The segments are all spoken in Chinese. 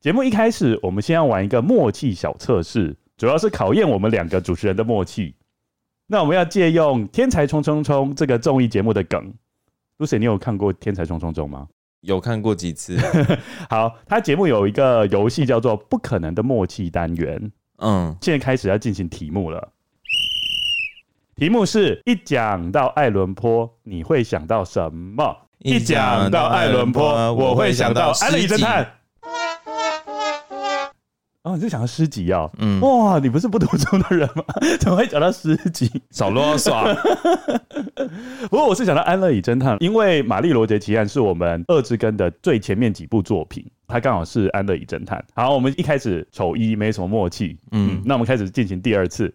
节目一开始，我们先要玩一个默契小测试，主要是考验我们两个主持人的默契。那我们要借用《天才冲冲冲》这个综艺节目的梗，Lucy，你有看过《天才冲冲冲》吗？有看过几次。好，他节目有一个游戏叫做“不可能的默契单元”。嗯，现在开始要进行题目了。题目是一讲到爱伦坡，你会想到什么？一讲到爱伦坡，我会想到安利侦探。哦，你是想到诗集啊？嗯，哇，你不是不读书的人吗？怎么会讲到诗集？少啰嗦。不过我是想到安乐椅侦探，因为《玛丽罗杰奇案》是我们二之根的最前面几部作品，它刚好是安乐椅侦探。好，我们一开始丑一没什么默契，嗯，嗯，那我们开始进行第二次。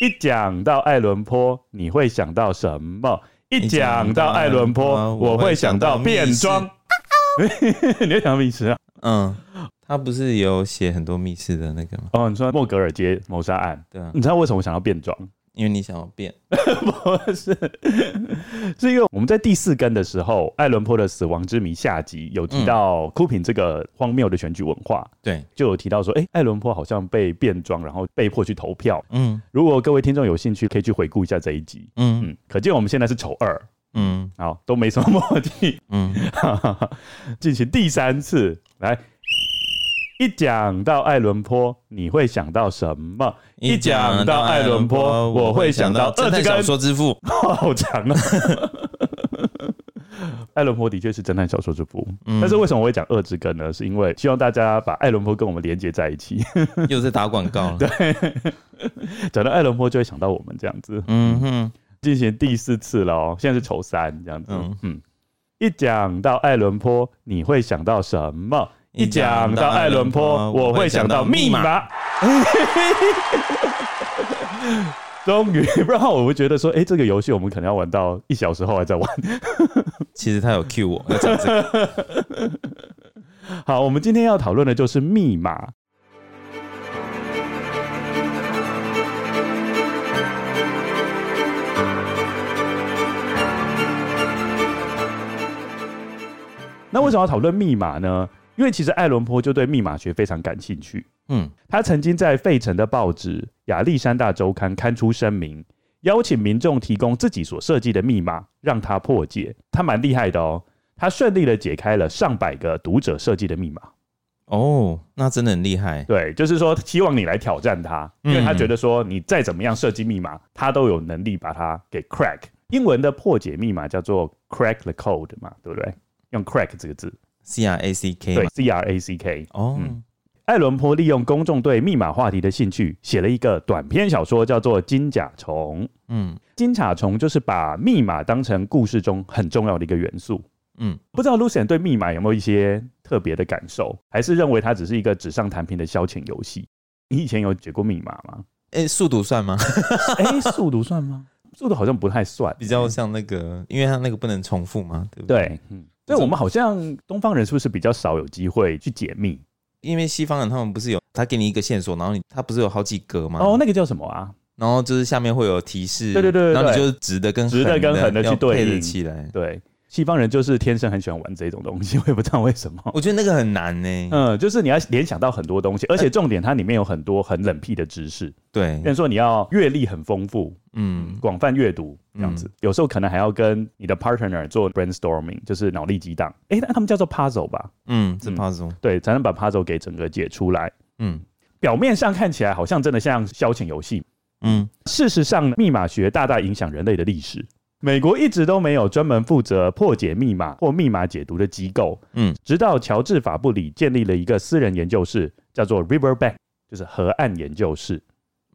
一讲到爱伦坡，你会想到什么？一讲到爱伦坡，我会想到变装。你会想到密室啊？嗯。他不是有写很多密室的那个吗？哦，你说莫格尔街谋杀案，对啊。你知道为什么我想要变装？因为你想要变，不是？是因为我们在第四根的时候，爱伦坡的死亡之谜下集有提到酷品这个荒谬的选举文化，对，就有提到说，哎、欸，爱伦坡好像被变装，然后被迫去投票。嗯，如果各位听众有兴趣，可以去回顾一下这一集。嗯嗯，可见我们现在是丑二。嗯，好，都没什么默契。嗯，进行第三次来。一讲到爱伦坡，你会想到什么？一讲到爱伦坡，我会想到侦探小说之父。好长啊！爱伦坡的确是侦探小说之父，嗯、但是为什么我会讲二之根呢？是因为希望大家把爱伦坡跟我们连接在一起。又在打广告了。对，讲到爱伦坡就会想到我们这样子。嗯哼，进行第四次了哦，现在是筹三这样子。嗯嗯，一讲到爱伦坡，你会想到什么？一讲到爱伦坡，我会想到密码。终于，不然我会觉得说，哎、欸，这个游戏我们可能要玩到一小时后还在玩。其实他有 cue 我要讲这个。好，我们今天要讨论的就是密码。那为什么要讨论密码呢？因为其实爱伦坡就对密码学非常感兴趣，嗯，他曾经在费城的报纸《亚历山大周刊》刊出声明，邀请民众提供自己所设计的密码，让他破解。他蛮厉害的哦，他顺利的解开了上百个读者设计的密码。哦，那真的很厉害。对，就是说希望你来挑战他，因为他觉得说你再怎么样设计密码，他都有能力把它给 crack。英文的破解密码叫做 crack the code 嘛，对不对？用 crack 这个字。C R A C K 对，C R A C K 哦。嗯，爱伦坡利用公众对密码话题的兴趣，写了一个短篇小说，叫做《金甲虫》。嗯，金甲虫就是把密码当成故事中很重要的一个元素。嗯，不知道 Lucien 对密码有没有一些特别的感受，还是认为它只是一个纸上谈兵的消遣游戏？你以前有解过密码吗？哎、欸，速读算吗？哎、欸，速读算吗？速度好像不太算，比较像那个，因为它那个不能重复嘛，对不对？对，嗯。所以我们好像东方人是不是比较少有机会去解密？因为西方人他们不是有他给你一个线索，然后你他不是有好几格吗？哦，那个叫什么啊？然后就是下面会有提示，对对对，然后你就直的跟直的跟横的去对应起来，对。西方人就是天生很喜欢玩这种东西，我也不知道为什么。我觉得那个很难呢。嗯，就是你要联想到很多东西，而且重点它里面有很多很冷僻的知识。对，比如说你要阅历很丰富，嗯，广泛阅读这样子，有时候可能还要跟你的 partner 做 brainstorming，就是脑力激荡。哎，那他们叫做 puzzle 吧？嗯，是 puzzle。对，才能把 puzzle 给整个解出来。嗯，表面上看起来好像真的像消遣游戏。嗯，事实上，密码学大大影响人类的历史。美国一直都没有专门负责破解密码或密码解读的机构，嗯，直到乔治·法布里建立了一个私人研究室，叫做 Riverbank，就是河岸研究室，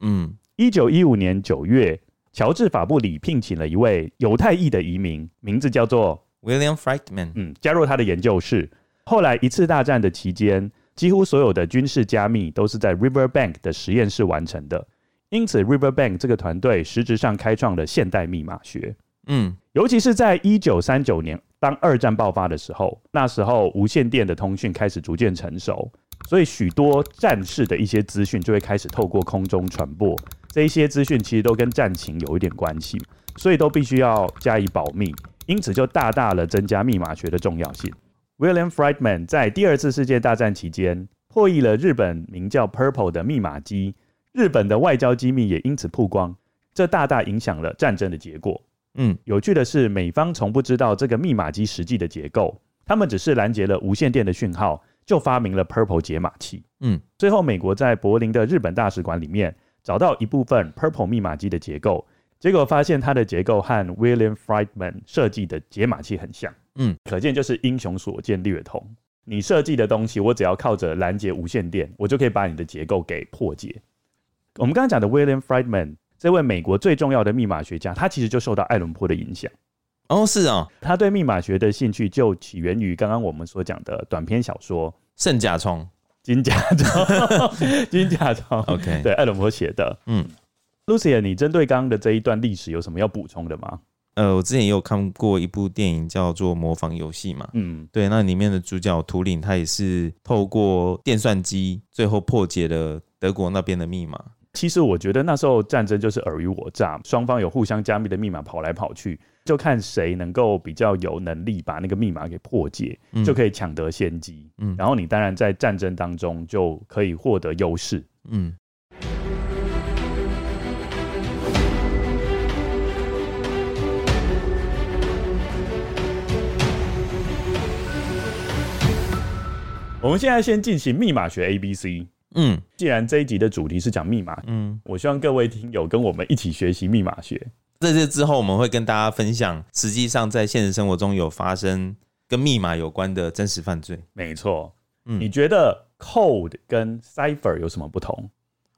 嗯，一九一五年九月，乔治·法布里聘请了一位犹太裔的移民，名字叫做 William Friedman，嗯，加入他的研究室。后来一次大战的期间，几乎所有的军事加密都是在 Riverbank 的实验室完成的。因此，Riverbank 这个团队实质上开创了现代密码学。嗯，尤其是在一九三九年，当二战爆发的时候，那时候无线电的通讯开始逐渐成熟，所以许多战事的一些资讯就会开始透过空中传播。这一些资讯其实都跟战情有一点关系，所以都必须要加以保密。因此，就大大的增加密码学的重要性。William Friedman 在第二次世界大战期间破译了日本名叫 Purple 的密码机。日本的外交机密也因此曝光，这大大影响了战争的结果。嗯，有趣的是，美方从不知道这个密码机实际的结构，他们只是拦截了无线电的讯号，就发明了 Purple 解码器。嗯，最后美国在柏林的日本大使馆里面找到一部分 Purple 密码机的结构，结果发现它的结构和 William Friedman 设计的解码器很像。嗯，可见就是英雄所见略同。你设计的东西，我只要靠着拦截无线电，我就可以把你的结构给破解。我们刚刚讲的 William Friedman 这位美国最重要的密码学家，他其实就受到爱伦坡的影响。哦，是啊，他对密码学的兴趣就起源于刚刚我们所讲的短篇小说《圣甲虫》、《金甲虫》、《金甲虫》。OK，对，爱伦坡写的。嗯，Lucien，你针对刚刚的这一段历史有什么要补充的吗？呃，我之前也有看过一部电影叫做《模仿游戏》嘛。嗯，对，那里面的主角图灵，他也是透过电算机，最后破解了德国那边的密码。其实我觉得那时候战争就是尔虞我诈，双方有互相加密的密码跑来跑去，就看谁能够比较有能力把那个密码给破解，嗯、就可以抢得先机。嗯，然后你当然在战争当中就可以获得优势。嗯，我们现在先进行密码学 ABC。嗯，既然这一集的主题是讲密码，嗯，我希望各位听友跟我们一起学习密码学。在这之后，我们会跟大家分享，实际上在现实生活中有发生跟密码有关的真实犯罪。没错，嗯，你觉得 code 跟 cipher 有什么不同？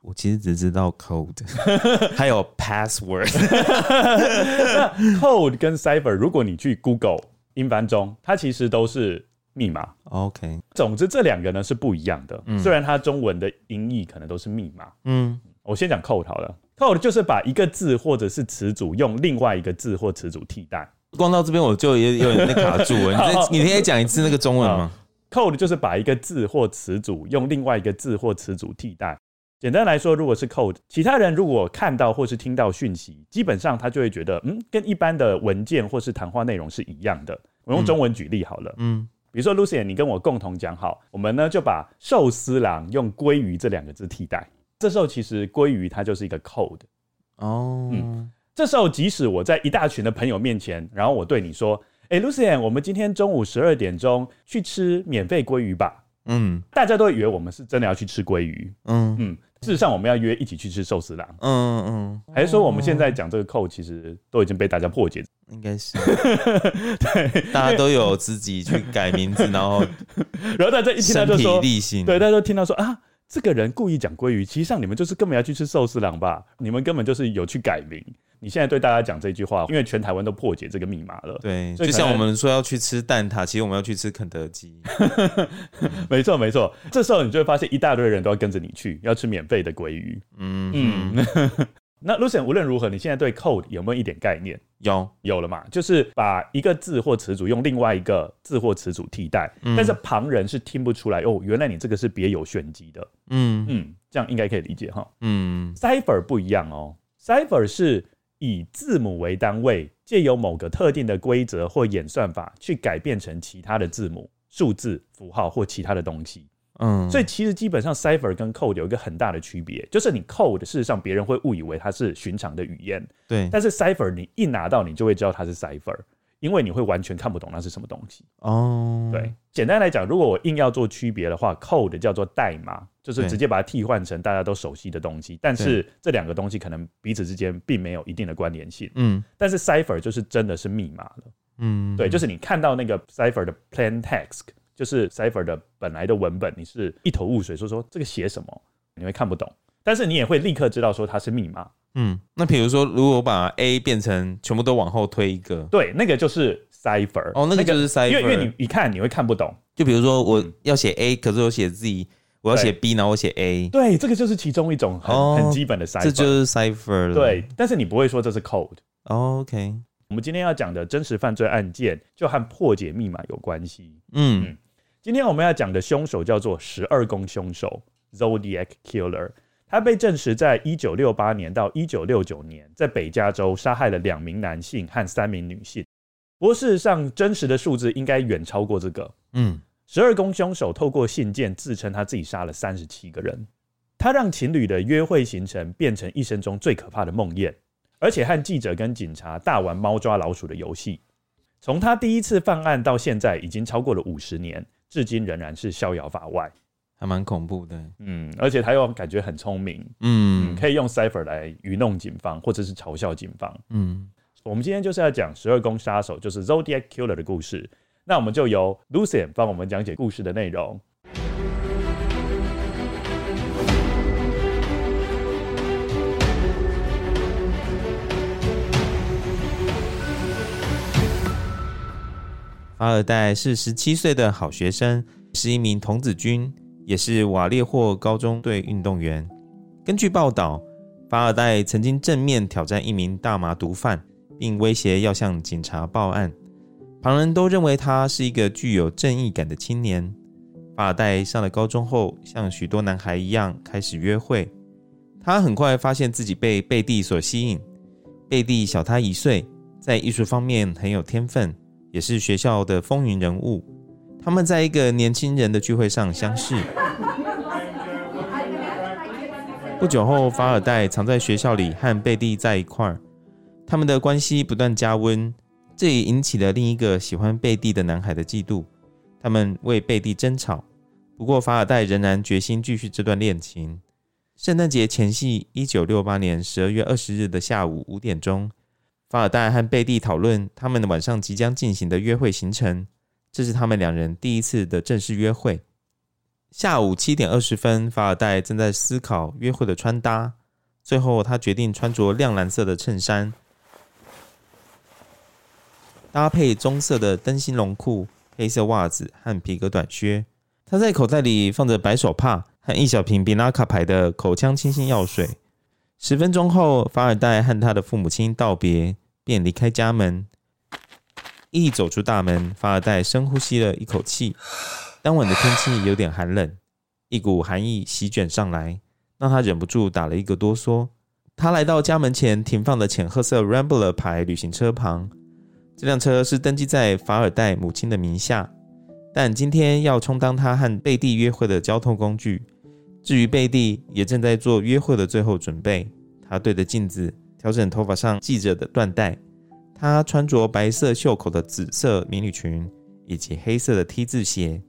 我其实只知道 code，还有 password。code 跟 cipher，如果你去 Google 英翻中，它其实都是。密码，OK。总之，这两个呢是不一样的。嗯、虽然它中文的音译可能都是密码。嗯，我先讲 code 好了。code 就是把一个字或者是词组用另外一个字或词组替代。光到这边我就有有点卡住了。你你可以讲一次那个中文吗？code 就是把一个字或词组用另外一个字或词组替代。简单来说，如果是 code，其他人如果看到或是听到讯息，基本上他就会觉得，嗯，跟一般的文件或是谈话内容是一样的。我用中文举例好了，嗯。嗯比如说，Lucien，你跟我共同讲好，我们呢就把寿司郎用鲑鱼这两个字替代。这时候其实鲑鱼它就是一个 code 哦。嗯，这时候即使我在一大群的朋友面前，然后我对你说：“哎，Lucien，我们今天中午十二点钟去吃免费鲑鱼吧。”嗯，大家都以为我们是真的要去吃鲑鱼。嗯嗯。事实上，我们要约一起去吃寿司郎。嗯嗯，还是说我们现在讲这个 code，其实都已经被大家破解？应该是，对，大家都有自己去改名字，然后，然后大家一听到就说，对，大家都听到说啊，这个人故意讲鲑鱼，其实上你们就是根本要去吃寿司郎吧？你们根本就是有去改名。你现在对大家讲这句话，因为全台湾都破解这个密码了。对，就像我们说要去吃蛋挞，其实我们要去吃肯德基。没错，没错。这时候你就会发现一大堆人都要跟着你去，要吃免费的鲑鱼。嗯嗯。那 Lucian 无论如何，你现在对 code 有没有一点概念？有，有了嘛？就是把一个字或词组用另外一个字或词组替代，嗯、但是旁人是听不出来哦，原来你这个是别有玄机的。嗯嗯，这样应该可以理解哈。嗯，cipher 不一样哦，cipher 是。以字母为单位，借由某个特定的规则或演算法去改变成其他的字母、数字、符号或其他的东西。嗯，所以其实基本上 cipher 跟 code 有一个很大的区别，就是你 code 事实上别人会误以为它是寻常的语言，对，但是 cipher 你一拿到你就会知道它是 cipher。因为你会完全看不懂那是什么东西哦。对，简单来讲，如果我硬要做区别的话，code 叫做代码，就是直接把它替换成大家都熟悉的东西。但是这两个东西可能彼此之间并没有一定的关联性。嗯。但是 cipher 就是真的是密码了。嗯。对，就是你看到那个 cipher 的 plain text，就是 cipher 的本来的文本，你是一头雾水，说说这个写什么，你会看不懂。但是你也会立刻知道说它是密码。嗯，那比如说，如果我把 A 变成全部都往后推一个，对，那个就是 cipher。哦，那个就是 cipher，因为因为你一看你会看不懂，就比如说我要写 A，可是我写 Z，我要写 B，然后我写 A。对，这个就是其中一种很、哦、很基本的 cipher，这就是 cipher 了。对，但是你不会说这是 code。哦、OK，我们今天要讲的真实犯罪案件就和破解密码有关系。嗯，嗯，今天我们要讲的凶手叫做十二宫凶手 （Zodiac Killer）。他被证实在一九六八年到一九六九年在北加州杀害了两名男性和三名女性。不过事实上，真实的数字应该远超过这个。嗯，十二宫凶手透过信件自称他自己杀了三十七个人。他让情侣的约会行程变成一生中最可怕的梦魇，而且和记者跟警察大玩猫抓老鼠的游戏。从他第一次犯案到现在，已经超过了五十年，至今仍然是逍遥法外。还蛮恐怖的，嗯，而且他又感觉很聪明，嗯，嗯，可以用 cipher 来愚弄警方，或者是嘲笑警方，嗯。我们今天就是要讲十二宫杀手，就是 Zodiac Killer 的故事。那我们就由 Lucian 帮我们讲解故事的内容。法尔代是十七岁的好学生，是一名童子军。也是瓦列霍高中队运动员。根据报道，法尔代曾经正面挑战一名大麻毒贩，并威胁要向警察报案。旁人都认为他是一个具有正义感的青年。法尔代上了高中后，像许多男孩一样开始约会。他很快发现自己被贝蒂所吸引。贝蒂小他一岁，在艺术方面很有天分，也是学校的风云人物。他们在一个年轻人的聚会上相识。不久后，法尔代藏在学校里和贝蒂在一块儿，他们的关系不断加温，这也引起了另一个喜欢贝蒂的男孩的嫉妒。他们为贝蒂争吵，不过法尔代仍然决心继续这段恋情。圣诞节前夕，一九六八年十二月二十日的下午五点钟，法尔代和贝蒂讨论他们晚上即将进行的约会行程。这是他们两人第一次的正式约会。下午七点二十分，法尔代正在思考约会的穿搭，最后他决定穿着亮蓝色的衬衫，搭配棕色的灯芯绒裤、黑色袜子和皮革短靴。他在口袋里放着白手帕和一小瓶比拉卡牌的口腔清新药水。十分钟后，法尔代和他的父母亲道别，便离开家门。一走出大门，法尔代深呼吸了一口气。当晚的天气有点寒冷，一股寒意席卷上来，让他忍不住打了一个哆嗦。他来到家门前停放的浅褐色 Rambler 牌旅行车旁，这辆车是登记在法尔代母亲的名下，但今天要充当他和贝蒂约会的交通工具。至于贝蒂，也正在做约会的最后准备。他对着镜子调整头发上系着的缎带。她穿着白色袖口的紫色迷你裙，以及黑色的 T 字鞋。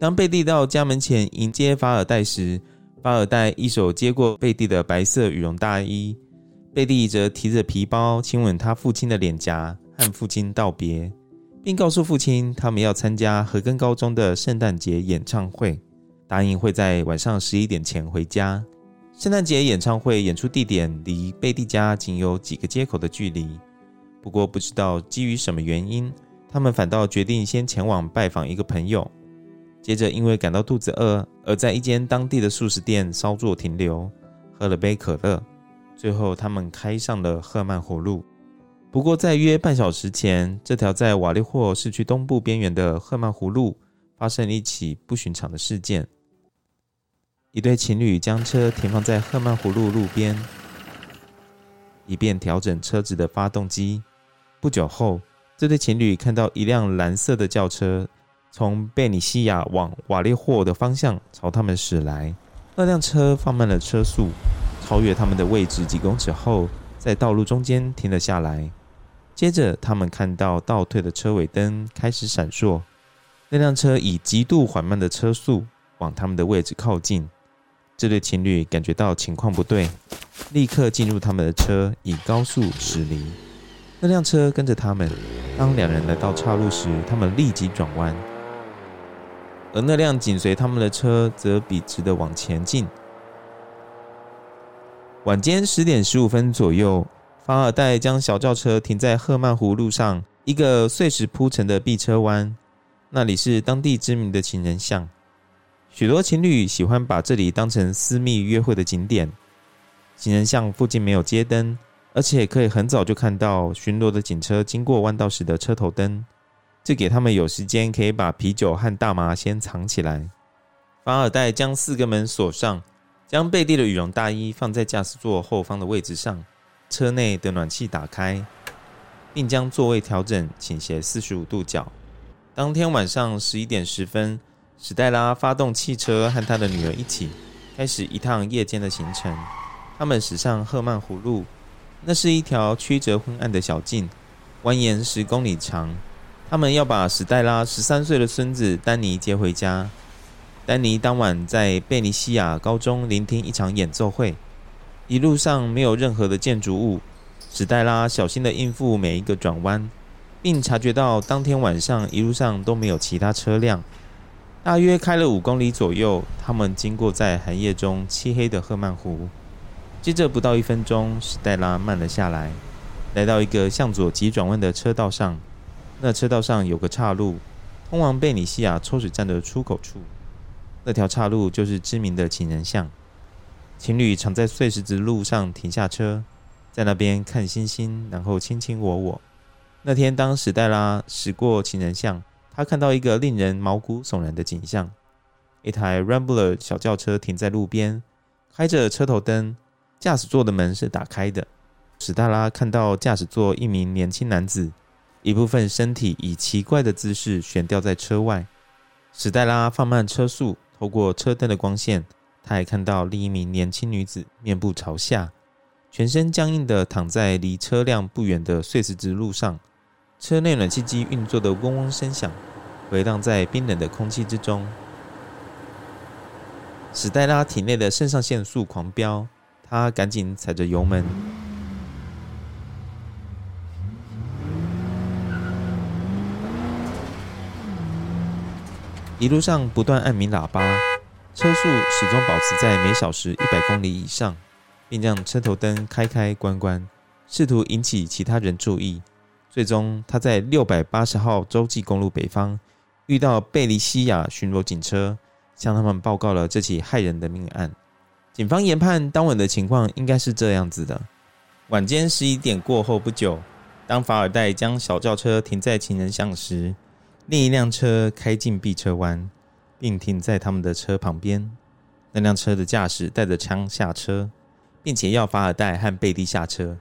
当贝蒂到家门前迎接法尔代时，法尔代一手接过贝蒂的白色羽绒大衣，贝蒂则提着皮包亲吻他父亲的脸颊，和父亲道别，并告诉父亲他们要参加和根高中的圣诞节演唱会，答应会在晚上十一点前回家。圣诞节演唱会演出地点离贝蒂家仅有几个街口的距离。不过，不知道基于什么原因，他们反倒决定先前往拜访一个朋友。接着，因为感到肚子饿，而在一间当地的素食店稍作停留，喝了杯可乐。最后，他们开上了赫曼湖路。不过，在约半小时前，这条在瓦利霍市区东部边缘的赫曼湖路发生了一起不寻常的事件。一对情侣将车停放在赫曼湖路路边，以便调整车子的发动机。不久后，这对情侣看到一辆蓝色的轿车从贝尼西亚往瓦利霍的方向朝他们驶来。那辆车放慢了车速，超越他们的位置几公尺后，在道路中间停了下来。接着，他们看到倒退的车尾灯开始闪烁。那辆车以极度缓慢的车速往他们的位置靠近。这对情侣感觉到情况不对，立刻进入他们的车，以高速驶离。那辆车跟着他们。当两人来到岔路时，他们立即转弯，而那辆紧随他们的车则笔直的往前进。晚间十点十五分左右，法尔代将小轿车停在赫曼湖路上一个碎石铺成的壁车湾。那里是当地知名的情人巷，许多情侣喜欢把这里当成私密约会的景点。情人巷附近没有街灯，而且可以很早就看到巡逻的警车经过弯道时的车头灯，这给他们有时间可以把啤酒和大麻先藏起来。法尔代将四个门锁上，将贝蒂的羽绒大衣放在驾驶座后方的位置上，车内的暖气打开，并将座位调整倾斜四十五度角。当天晚上十一点十分，史黛拉发动汽车，和她的女儿一起开始一趟夜间的行程。他们驶上赫曼湖路，那是一条曲折昏暗的小径，蜿蜒十公里长。他们要把史黛拉十三岁的孙子丹尼接回家。丹尼当晚在贝尼西亚高中聆听一场演奏会。一路上没有任何的建筑物，史黛拉小心地应付每一个转弯。并察觉到当天晚上一路上都没有其他车辆。大约开了五公里左右，他们经过在寒夜中漆黑的赫曼湖。接着不到一分钟，史黛拉慢了下来，来到一个向左急转弯的车道上。那车道上有个岔路，通往贝尼西亚抽水站的出口处。那条岔路就是知名的情人巷。情侣常在碎石子路上停下车，在那边看星星，然后卿卿我我。那天，当史黛拉驶过情人巷，她看到一个令人毛骨悚然的景象：一台 Rambler 小轿车停在路边，开着车头灯，驾驶座的门是打开的。史黛拉看到驾驶座一名年轻男子，一部分身体以奇怪的姿势悬吊在车外。史黛拉放慢车速，透过车灯的光线，她还看到另一名年轻女子面部朝下，全身僵硬地躺在离车辆不远的碎石子路上。车内暖气机运作的嗡嗡声响，回荡在冰冷的空气之中。史黛拉体内的肾上腺素狂飙，她赶紧踩着油门。一路上不断按鸣喇叭，车速始终保持在每小时一百公里以上，并让车头灯开开关关，试图引起其他人注意。最终，他在六百八十号洲际公路北方遇到贝利西亚巡逻警车，向他们报告了这起骇人的命案。警方研判，当晚的情况应该是这样子的：晚间十一点过后不久，当法尔代将小轿车停在情人巷时，另一辆车开进 B 车弯，并停在他们的车旁边。那辆车的驾驶带着枪下车，并且要法尔代和贝蒂下车。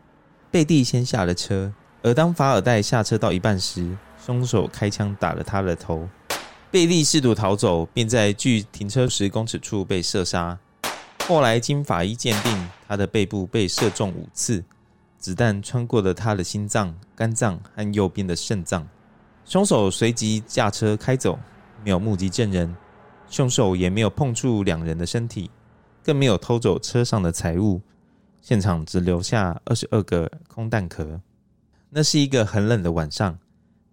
贝蒂先下了车。而当法尔代下车到一半时，凶手开枪打了他的头。贝蒂试图逃走，并在距停车十公尺处被射杀。后来经法医鉴定，他的背部被射中五次，子弹穿过了他的心脏、肝脏和右边的肾脏。凶手随即驾车开走，没有目击证人，凶手也没有碰触两人的身体，更没有偷走车上的财物。现场只留下二十二个空弹壳。那是一个很冷的晚上，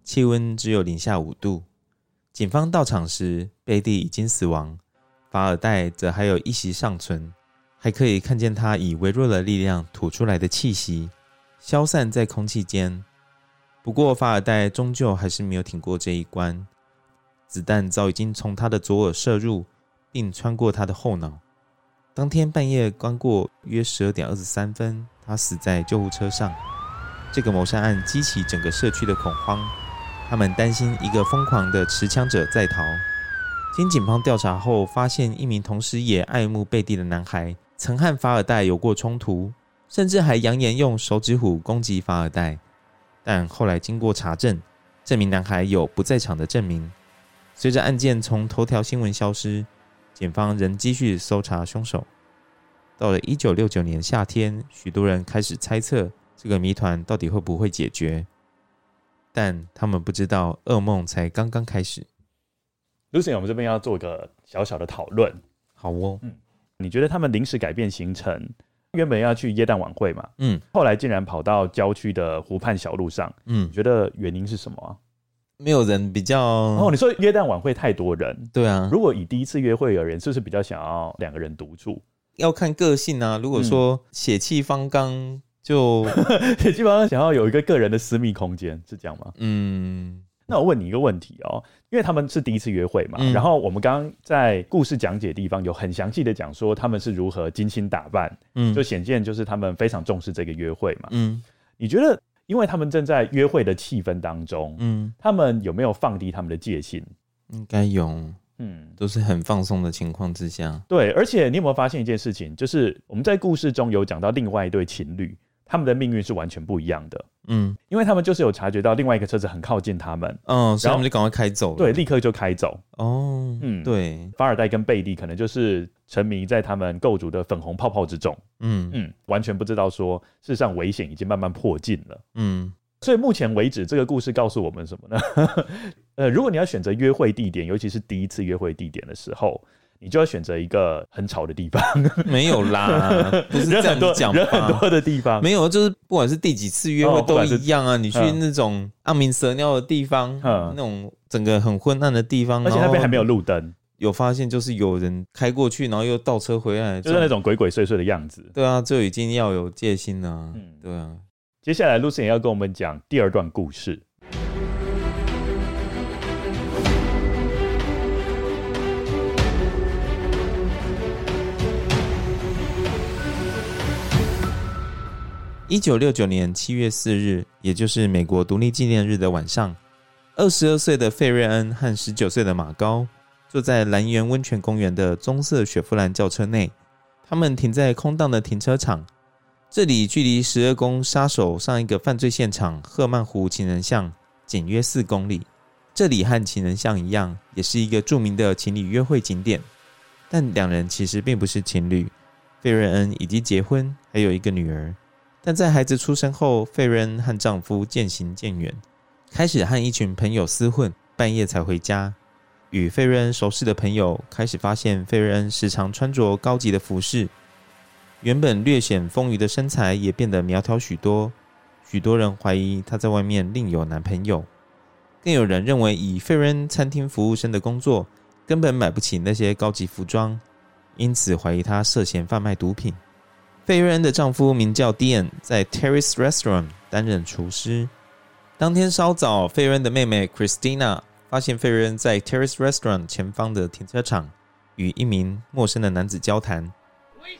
气温只有零下五度。警方到场时，贝蒂已经死亡，法尔代则还有一息尚存，还可以看见他以微弱的力量吐出来的气息消散在空气间。不过，法尔代终究还是没有挺过这一关，子弹早已经从他的左耳射入，并穿过他的后脑。当天半夜刚过约十二点二十三分，他死在救护车上。这个谋杀案激起整个社区的恐慌，他们担心一个疯狂的持枪者在逃。经警方调查后，发现一名同时也爱慕贝蒂的男孩曾和法尔代有过冲突，甚至还扬言用手指虎攻击法尔代。但后来经过查证，这名男孩有不在场的证明。随着案件从头条新闻消失，警方仍继续搜查凶手。到了一九六九年夏天，许多人开始猜测。这个谜团到底会不会解决？但他们不知道，噩梦才刚刚开始。Lucien，我们这边要做一个小小的讨论。好哦，嗯，你觉得他们临时改变行程，原本要去耶诞晚会嘛？嗯，后来竟然跑到郊区的湖畔小路上。嗯，你觉得原因是什么啊？没有人比较。哦，你说约旦晚会太多人，对啊。如果以第一次约会而言，是不是比较想要两个人独处？要看个性啊。如果说血气方刚。就也基本上想要有一个个人的私密空间，是这样吗？嗯，那我问你一个问题哦，因为他们是第一次约会嘛，嗯、然后我们刚刚在故事讲解的地方有很详细的讲说他们是如何精心打扮，嗯，就显见就是他们非常重视这个约会嘛，嗯，你觉得因为他们正在约会的气氛当中，嗯，他们有没有放低他们的戒心？应该有，嗯，都是很放松的情况之下，对，而且你有没有发现一件事情，就是我们在故事中有讲到另外一对情侣。他们的命运是完全不一样的，嗯，因为他们就是有察觉到另外一个车子很靠近他们，嗯，所以他们就赶快开走，对，立刻就开走。哦，嗯，对，法尔代跟贝蒂可能就是沉迷在他们构筑的粉红泡泡之中，嗯。嗯，完全不知道说事实上危险已经慢慢迫近了，嗯，所以目前为止这个故事告诉我们什么呢？呃，如果你要选择约会地点，尤其是第一次约会地点的时候。你就要选择一个很吵的地方，没有啦，不是这样讲，人很多的地方没有，就是不管是第几次约会都一样啊。你去那种暗明蛇尿的地方，嗯那种整个很昏暗的地方，而且那边还没有路灯，有发现就是有人开过去，然后又倒车回来，就是那种鬼鬼祟祟的样子。对啊，就已经要有戒心了。嗯，对啊。接下来，Lucien 要跟我们讲第二段故事。一九六九年七月四日，也就是美国独立纪念日的晚上，二十二岁的费瑞恩和十九岁的马高坐在兰园温泉公园的棕色雪佛兰轿车内。他们停在空荡的停车场，这里距离十二宫杀手上一个犯罪现场赫曼湖情人巷仅约四公里。这里和情人巷一样，也是一个著名的情侣约会景点。但两人其实并不是情侣。费瑞恩已经结婚，还有一个女儿。但在孩子出生后，费瑞恩和丈夫渐行渐远，开始和一群朋友厮混，半夜才回家。与费瑞恩熟识的朋友开始发现，费瑞恩时常穿着高级的服饰，原本略显丰腴的身材也变得苗条许多。许多人怀疑她在外面另有男朋友，更有人认为以费瑞恩餐厅服务生的工作，根本买不起那些高级服装，因此怀疑她涉嫌贩卖毒品。费瑞恩的丈夫名叫 Dean，在 Terrace Restaurant 担任厨师。当天稍早，费瑞恩的妹妹 Christina 发现费瑞恩在 Terrace Restaurant 前方的停车场与一名陌生的男子交谈，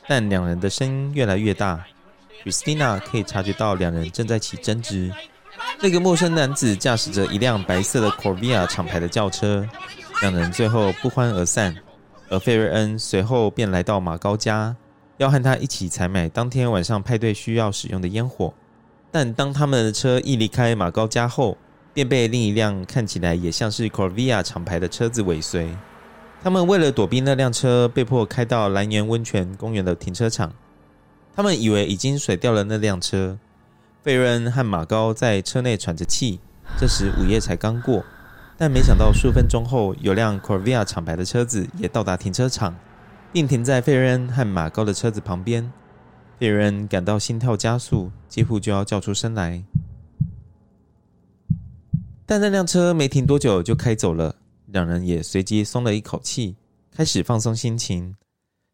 但两人的声音越来越大，Christina 可以察觉到两人正在起争执。那个陌生男子驾驶着一辆白色的 Corvia 厂牌的轿车，两人最后不欢而散，而费瑞恩随后便来到马高家。要和他一起采买当天晚上派对需要使用的烟火，但当他们的车一离开马高家后，便被另一辆看起来也像是 Corvia 厂牌的车子尾随。他们为了躲避那辆车，被迫开到兰园温泉公园的停车场。他们以为已经甩掉了那辆车。费瑞恩和马高在车内喘着气。这时午夜才刚过，但没想到数分钟后，有辆 Corvia 厂牌的车子也到达停车场。并停在费瑞恩和马高的车子旁边，费瑞恩感到心跳加速，几乎就要叫出声来。但那辆车没停多久就开走了，两人也随即松了一口气，开始放松心情，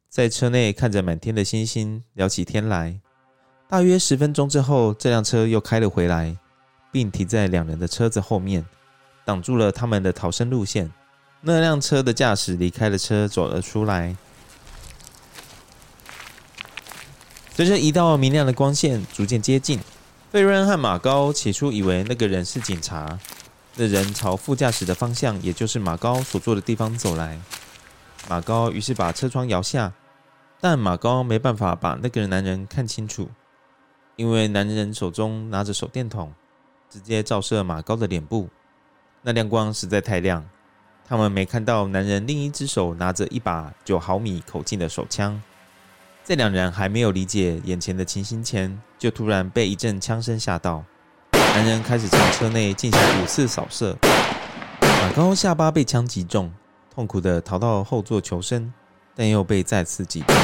在车内看着满天的星星，聊起天来。大约十分钟之后，这辆车又开了回来，并停在两人的车子后面，挡住了他们的逃生路线。那辆车的驾驶离开了车，走了出来。随着一道明亮的光线逐渐接近，费瑞恩和马高起初以为那个人是警察。那人朝副驾驶的方向，也就是马高所坐的地方走来。马高于是把车窗摇下，但马高没办法把那个男人看清楚，因为男人手中拿着手电筒，直接照射马高的脸部。那亮光实在太亮，他们没看到男人另一只手拿着一把九毫米口径的手枪。在两人还没有理解眼前的情形前，就突然被一阵枪声吓到。男人开始从车内进行五次扫射，马高下巴被枪击中，痛苦地逃到后座求生，但又被再次击中。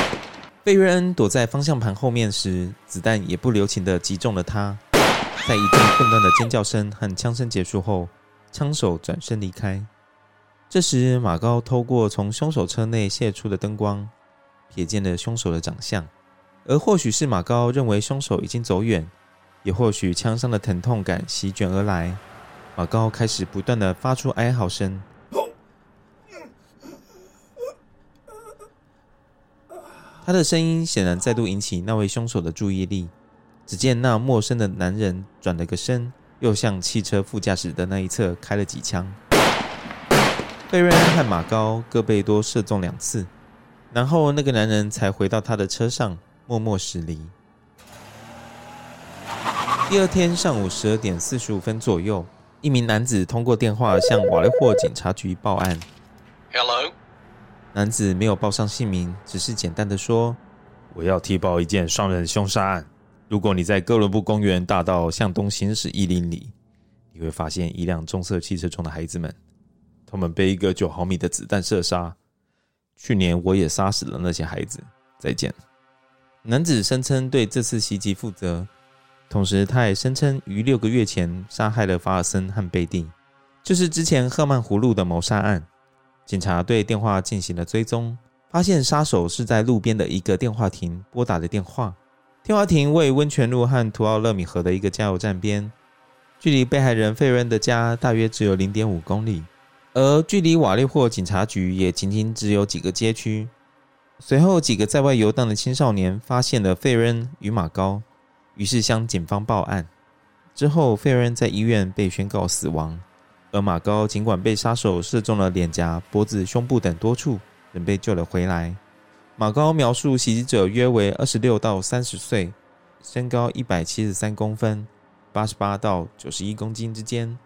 费瑞恩躲在方向盘后面时，子弹也不留情地击中了他。在一阵混乱的尖叫声和枪声结束后，枪手转身离开。这时，马高透过从凶手车内泄出的灯光。瞥见了凶手的长相，而或许是马高认为凶手已经走远，也或许枪伤的疼痛感席卷而来，马高开始不断的发出哀嚎声。他的声音显然再度引起那位凶手的注意力。只见那陌生的男人转了个身，又向汽车副驾驶的那一侧开了几枪。贝瑞恩和马高各被多射中两次，然后那个男人才回到他的车上，默默驶离。第二天上午十二点四十五分左右，一名男子通过电话向瓦雷霍警察局报案。Hello，男子没有报上姓名，只是简单的说：“我要提报一件双人凶杀案。”如果你在哥伦布公园大道向东行驶一英里，你会发现一辆棕色汽车中的孩子们，他们被一个九毫米的子弹射杀。去年我也杀死了那些孩子。再见。男子声称对这次袭击负责，同时他还声称于六个月前杀害了法尔森和贝蒂，就是之前赫曼湖路的谋杀案。警察对电话进行了追踪，发现杀手是在路边的一个电话亭拨打的电话。电话亭位于温泉路和图奥勒米河的一个加油站边，距离被害人费瑞恩的家大约只有零点五公里，而距离瓦列霍警察局也仅仅只有几个街区。随后，几个在外游荡的青少年发现了费恩与马高，于是向警方报案。之后，费恩在医院被宣告死亡，而马高尽管被杀手射中了脸颊、脖子、胸部等多处，仍被救了回来。马高描述袭击者约为二十六到三十岁，身高一百七十三公分，八十八到九十一公斤之间，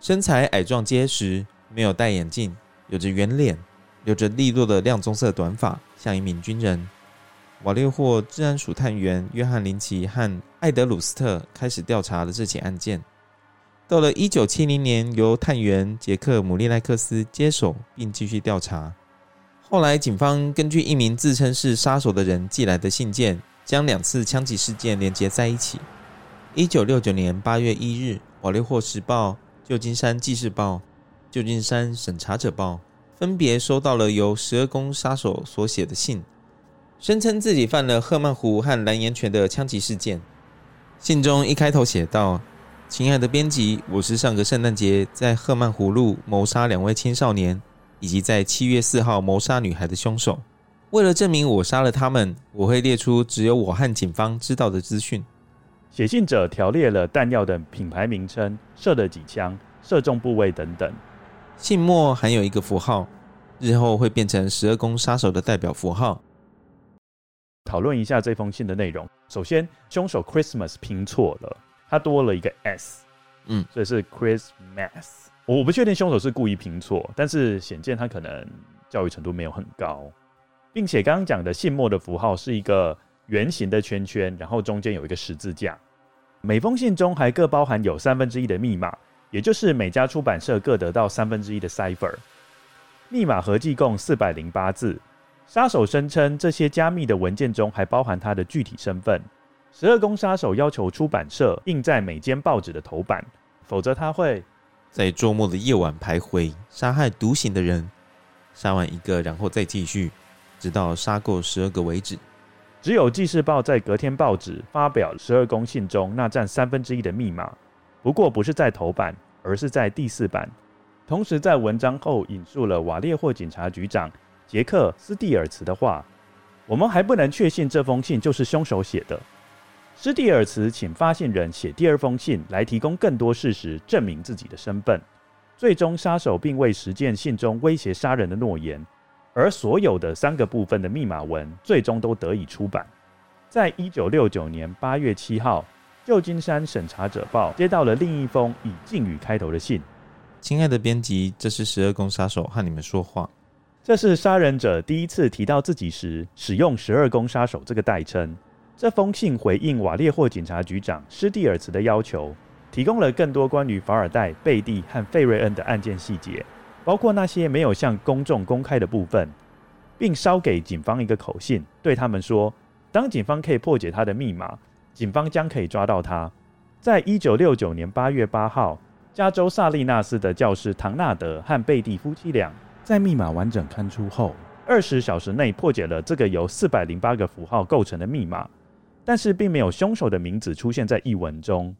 身材矮壮结实，没有戴眼镜，有着圆脸，留着利落的亮棕色短发，像一名军人。瓦列霍治安署探员约翰林奇和艾德鲁斯特开始调查了这起案件。到了一九七零年，由探员杰克姆利奈克斯接手，并继续调查。后来，警方根据一名自称是杀手的人寄来的信件，将两次枪击事件连接在一起。一九六九年八月一日，《瓦列霍时报》、《旧金山纪事报》、《旧金山审查者报》分别收到了由十二宫杀手所写的信，声称自己犯了赫曼湖和蓝岩泉的枪击事件。信中一开头写道：“亲爱的编辑，我是上个圣诞节在赫曼湖路谋杀两位青少年。”以及在七月四号谋杀女孩的凶手。为了证明我杀了他们，我会列出只有我和警方知道的资讯。写信者条列了弹药的品牌名称、射了几枪、射中部位等等。信末含有一个符号，日后会变成十二宫杀手的代表符号。讨论一下这封信的内容。首先，凶手 Christmas 拼错了，他多了一个 s，嗯，所以是 Christmas。我不确定凶手是故意拼错，但是显见他可能教育程度没有很高，并且刚刚讲的信末的符号是一个圆形的圈圈，然后中间有一个十字架。每封信中还各包含有三分之一的密码，也就是每家出版社各得到三分之一的 cipher。密码合计共四百零八字。杀手声称这些加密的文件中还包含他的具体身份。十二宫杀手要求出版社印在每间报纸的头版，否则他会。在周末的夜晚徘徊，杀害独行的人，杀完一个，然后再继续，直到杀够十二个为止。只有《纪事报》在隔天报纸发表十二宫信中那占三分之一的密码，不过不是在头版，而是在第四版。同时在文章后引述了瓦列霍警察局长杰克斯蒂尔茨的话：“我们还不能确信这封信就是凶手写的。”斯蒂尔茨请发信人写第二封信来提供更多事实，证明自己的身份。最终，杀手并未实践信中威胁杀人的诺言，而所有的三个部分的密码文最终都得以出版。在一九六九年八月七号，旧金山审查者报接到了另一封以敬语开头的信：“亲爱的编辑，这是十二宫杀手和你们说话。”这是杀人者第一次提到自己时使用“十二宫杀手”这个代称。这封信回应瓦列霍警察局长施蒂尔茨的要求，提供了更多关于法尔代、贝蒂和费瑞恩的案件细节，包括那些没有向公众公开的部分，并捎给警方一个口信，对他们说：当警方可以破解他的密码，警方将可以抓到他。在一九六九年八月八号，加州萨利纳斯的教师唐纳德和贝蒂夫妻俩在密码完整刊出后，二十小时内破解了这个由四百零八个符号构成的密码。但是并没有凶手的名字出现在译文中。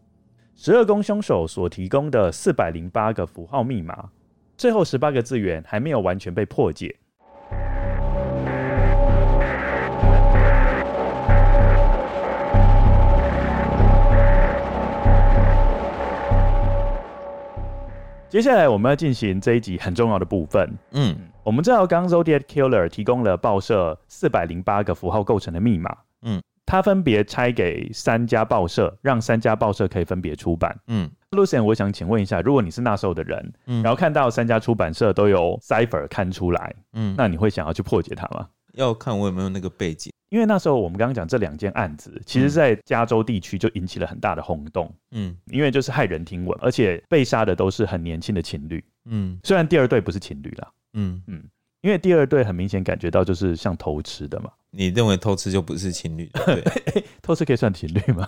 十二宫凶手所提供的四百零八个符号密码，最后十八个字元还没有完全被破解。接下来我们要进行这一集很重要的部分。嗯，我们知道刚 Zodiac Killer 提供了报社四百零八个符号构成的密码。嗯，他分别拆给三家报社，让三家报社可以分别出版。嗯，Lucian，我想请问一下，如果你是那时候的人，嗯，然后看到三家出版社都有 cipher 看出来，嗯，那你会想要去破解它吗？要看我有没有那个背景。因为那时候我们刚刚讲这两件案子，其实在加州地区就引起了很大的轰动。嗯，因为就是骇人听闻，而且被杀的都是很年轻的情侣。嗯，虽然第二对不是情侣啦。嗯嗯，因为第二对很明显感觉到就是像偷吃的嘛。你认为偷吃就不是情侣？对，偷吃可以算情侣吗？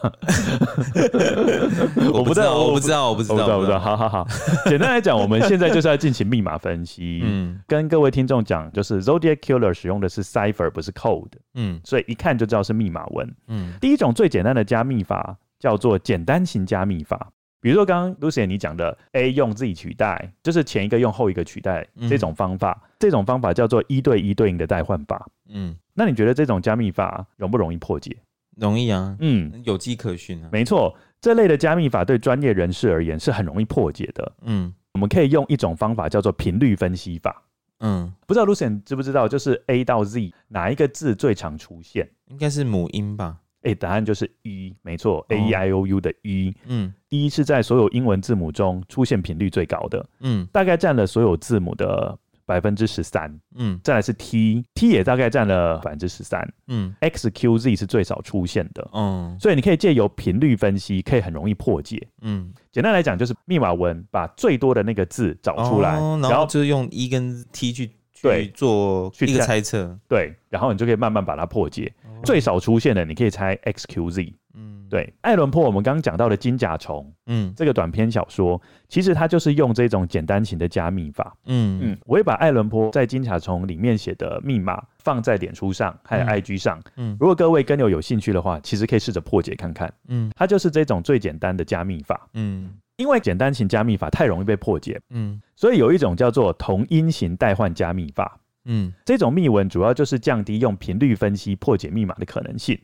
我不知道，我不知道，我不知道，我不知道，不知道。好好好，简单来讲，我们现在就是要进行密码分析。嗯，跟各位听众讲，就是 Zodiac Killer 使用的是 cipher，不是 code。嗯，所以一看就知道是密码文。嗯，第一种最简单的加密法叫做简单型加密法。比如说刚刚 Lucien 你讲的 A 用 Z 取代，就是前一个用后一个取代这种方法，嗯、这种方法叫做一对一对应的代换法。嗯，那你觉得这种加密法容不容易破解？容易啊，嗯，有迹可循啊。没错，这类的加密法对专业人士而言是很容易破解的。嗯，我们可以用一种方法叫做频率分析法。嗯，不知道 Lucien 知不知道，就是 A 到 Z 哪一个字最常出现？应该是母音吧。哎，答案就是 E，没错，A E I O U 的 E，嗯，E 是在所有英文字母中出现频率最高的，嗯，大概占了所有字母的百分之十三，嗯，再来是 T，T 也大概占了百分之十三，嗯，X Q Z 是最少出现的，嗯，所以你可以借由频率分析，可以很容易破解，嗯，简单来讲就是密码文把最多的那个字找出来，哦、然后就是用 E 跟 T 去。对，做一个猜测，对，然后你就可以慢慢把它破解。最少出现的，你可以猜 XQZ。嗯，对，爱伦坡我们刚刚讲到的金甲虫，嗯，这个短篇小说，其实它就是用这种简单型的加密法。嗯嗯，我会把爱伦坡在金甲虫里面写的密码放在脸书上，还有 IG 上。嗯，如果各位跟友有兴趣的话，其实可以试着破解看看。嗯，它就是这种最简单的加密法。嗯。因为简单型加密法太容易被破解，嗯，所以有一种叫做同音型代换加密法，嗯，这种密文主要就是降低用频率分析破解密码的可能性，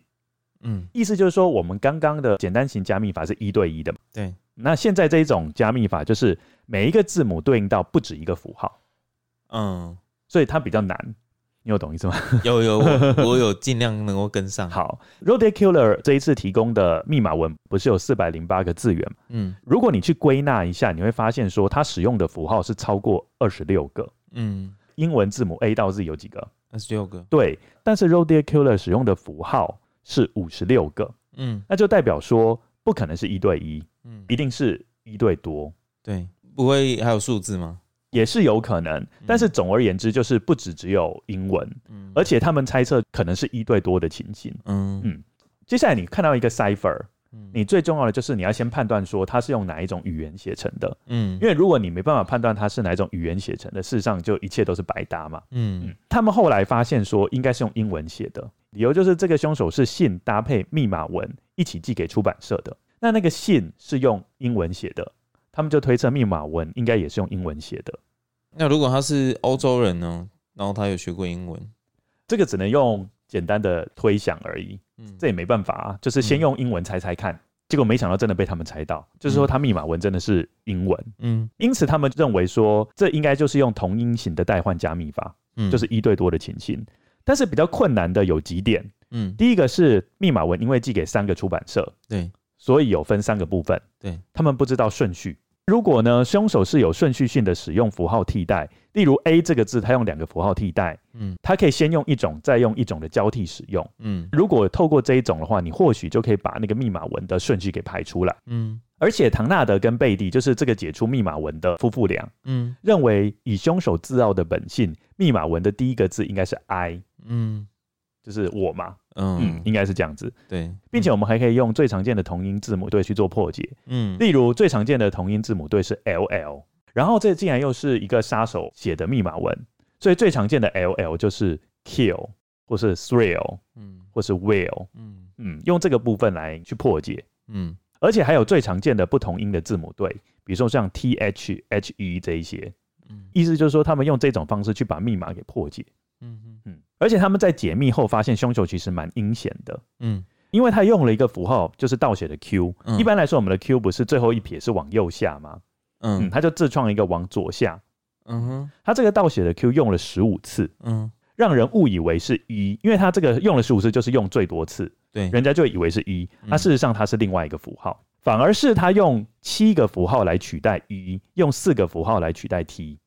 嗯，意思就是说我们刚刚的简单型加密法是一对一的嘛，对，那现在这一种加密法就是每一个字母对应到不止一个符号，嗯，所以它比较难。你有懂意思吗？有有，我，我有尽量能够跟上。好，Zodiac Killer 这一次提供的密码文不是有四百零八个字元吗？嗯，如果你去归纳一下，你会发现说它使用的符号是超过二十六个。嗯，英文字母 A 到 Z 有几个？二十六个。对，但是 Zodiac Killer 使用的符号是五十六个。嗯，那就代表说不可能是一对一，嗯，一定是一对多。对，不会还有数字吗？也是有可能，但是总而言之，就是不只只有英文，嗯，而且他们猜测可能是一对多的情形，嗯。嗯。接下来你看到一个 cipher，你最重要的就是你要先判断说它是用哪一种语言写成的，嗯，因为如果你没办法判断它是哪一种语言写成的，事实上就一切都是白搭嘛，嗯。嗯。他们后来发现说应该是用英文写的，理由就是这个凶手是信搭配密码文一起寄给出版社的，那那个信是用英文写的。他们就推测密码文应该也是用英文写的。那如果他是欧洲人呢？然后他有学过英文，这个只能用简单的推想而已。嗯，这也没办法啊，就是先用英文猜猜看。嗯，结果没想到真的被他们猜到，就是说他密码文真的是英文。嗯，因此他们认为说这应该就是用同音型的代换加密法，嗯，就是一对多的情形。但是比较困难的有几点。嗯，第一个是密码文因为寄给三个出版社，对，所以有分三个部分。对，他们不知道顺序。如果呢，凶手是有顺序性的使用符号替代，例如 A 这个字，他用两个符号替代，嗯，他可以先用一种，再用一种的交替使用，嗯，如果透过这一种的话，你或许就可以把那个密码文的顺序给排出来，嗯，而且唐纳德跟贝蒂就是这个解出密码文的夫妇俩，嗯，认为以凶手自傲的本性，密码文的第一个字应该是 I，嗯。就是我嘛，嗯，嗯，应该是这样子，对，并且我们还可以用最常见的同音字母对去做破解，嗯，例如最常见的同音字母对是 LL，然后这竟然又是一个杀手写的密码文，所以最常见的 LL 就是 kill 或是 thrill，嗯，或是 will，嗯。嗯，用这个部分来去破解，嗯，而且还有最常见的不同音的字母对，比如说像 T H H E 这一些，嗯，意思就是说他们用这种方式去把密码给破解，嗯嗯嗯，而且他们在解密后发现凶手其实蛮阴险的，嗯，因为他用了一个符号，就是倒写的 Q，嗯，一般来说我们的 Q 不是最后一撇是往右下吗？嗯，他就自创一个往左下，嗯哼，他这个倒写的 Q 用了十五次，嗯。让人误以为是一，因为他这个用了十五次，就是用最多次，对，人家就以为是一，那事实上它是另外一个符号，嗯、反而是他用七个符号来取代一，用四个符号来取代 t，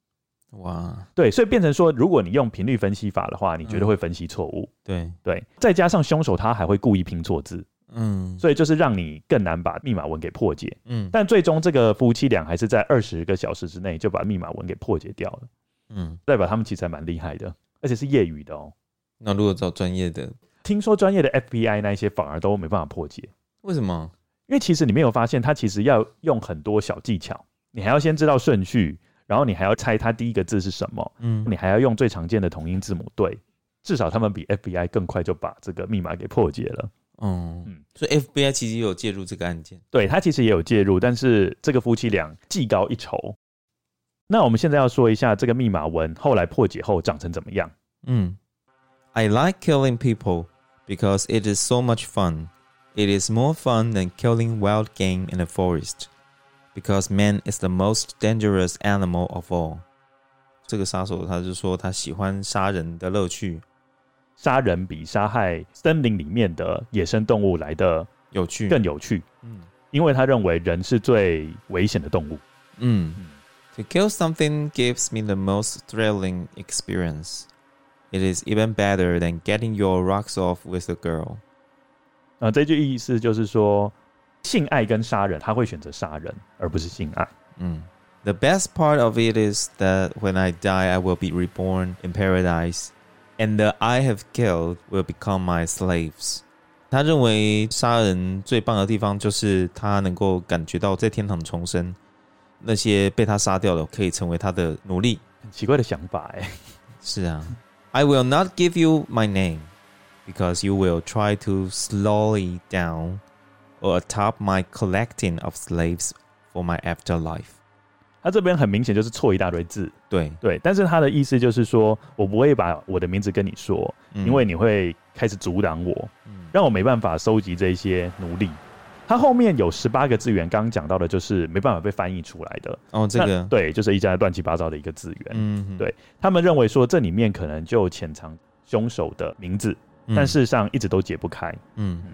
哇，对，所以变成说，如果你用频率分析法的话，你绝对会分析错误，对对，再加上凶手他还会故意拼错字，嗯，所以就是让你更难把密码文给破解，嗯，但最终这个夫妻俩还是在二十个小时之内就把密码文给破解掉了，嗯，代表他们其实还蛮厉害的。而且是业余的哦。那如果找专业的，听说专业的 FBI 那一些反而都没办法破解。为什么？因为其实你没有发现，他其实要用很多小技巧。你还要先知道顺序，然后你还要猜它第一个字是什么。嗯，你还要用最常见的同音字母对。至少他们比 FBI 更快就把这个密码给破解了。嗯嗯，所以 FBI 其实也有介入这个案件。对，他其实也有介入，但是这个夫妻俩技高一筹。那我们现在要说一下这个密码文后来破解后长成怎么样？嗯，I like killing people because it is so much fun. It is more fun than killing wild game in the forest because man is the most dangerous animal of all. 这个杀手他就说他喜欢杀人的乐趣，杀人比杀害森林里面的野生动物来的有趣，更有趣。嗯，因为他认为人是最危险的动物。嗯。To kill something gives me the most thrilling experience. It is even better than getting your rocks off with a girl. 啊，这句意思就是说， 性爱跟杀人，他会选择杀人，而不是性爱。嗯，The best part of it is that when I die, I will be reborn in paradise, and the I have killed will become my slaves. 他认为杀人最棒的地方就是他能够感觉到在天堂重生。那些被他杀掉的可以成为他的奴隶，很奇怪的想法哎。是啊，I will not give you my name because you will try to slow it down or atop my collecting of slaves for my afterlife。他这边很明显就是错一大堆字，对对，但是他的意思就是说我不会把我的名字跟你说，嗯、因为你会开始阻挡我，嗯、让我没办法收集这些奴隶。它后面有十八个字源，刚刚讲到的就是没办法被翻译出来的。哦，这个对，就是一家乱七八糟的一个字源。嗯，对，他们认为说这里面可能就潜藏凶手的名字，嗯、但事实上一直都解不开。嗯嗯，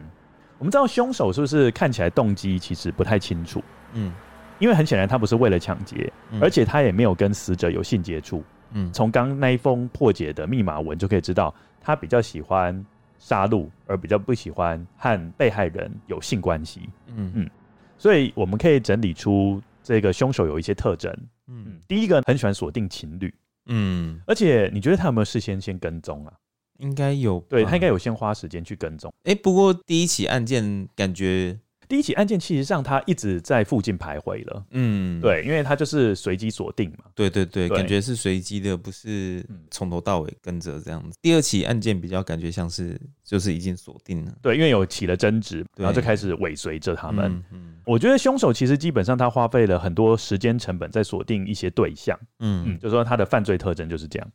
我们知道凶手是不是看起来动机其实不太清楚？嗯，因为很显然他不是为了抢劫，嗯、而且他也没有跟死者有性接触。嗯，从刚那一封破解的密码文就可以知道，他比较喜欢。杀戮，而比较不喜欢和被害人有性关系。嗯嗯，所以我们可以整理出这个凶手有一些特征。嗯，第一个很喜欢锁定情侣。嗯，而且你觉得他有没有事先先跟踪啊？应该有，对，他应该有先花时间去跟踪。哎、欸，不过第一起案件感觉。第一起案件，其实上他一直在附近徘徊了。嗯，对，因为他就是随机锁定嘛。对对对，对，感觉是随机的，不是从头到尾跟着这样子。第二起案件比较感觉像是就是已经锁定了。对，因为有起了争执，然后就开始尾随着他们。嗯，嗯，我觉得凶手其实基本上他花费了很多时间成本在锁定一些对象。嗯嗯，就是说他的犯罪特征就是这样。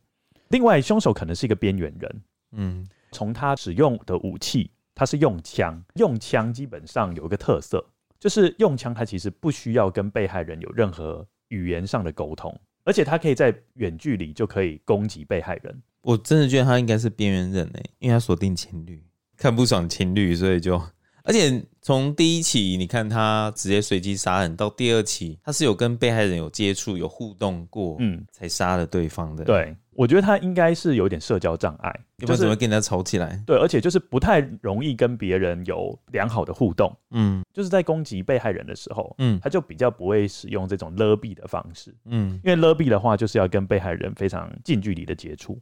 另外，凶手可能是一个边缘人。嗯，从他使用的武器。他是用枪，用枪基本上有一个特色，就是用枪他其实不需要跟被害人有任何语言上的沟通，而且他可以在远距离就可以攻击被害人。我真的觉得他应该是边缘人诶，因为他锁定情侣，看不爽情侣，所以就。而且从第一起，你看他直接随机杀人，到第二起，他是有跟被害人有接触、有互动过，嗯，才杀了对方的。对，我觉得他应该是有点社交障碍，要不然怎么跟人家吵起来？对，而且就是不太容易跟别人有良好的互动。嗯，就是在攻击被害人的时候，嗯，他就比较不会使用这种勒毙的方式。嗯，因为勒毙的话，就是要跟被害人非常近距离的接触。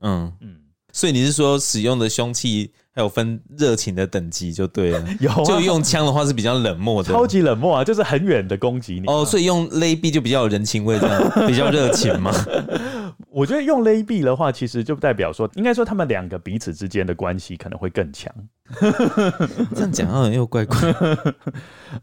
嗯嗯。所以你是说使用的凶器还有分热情的等级就对了，有、啊、就用枪的话是比较冷漠的，超级冷漠啊，就是很远的攻击你。哦，所以用勒毙就比较有人情味，这样 比较热情嘛。我觉得用勒毙的话，其实就代表说，应该说他们两个彼此之间的关系可能会更强。这样讲好像又怪怪，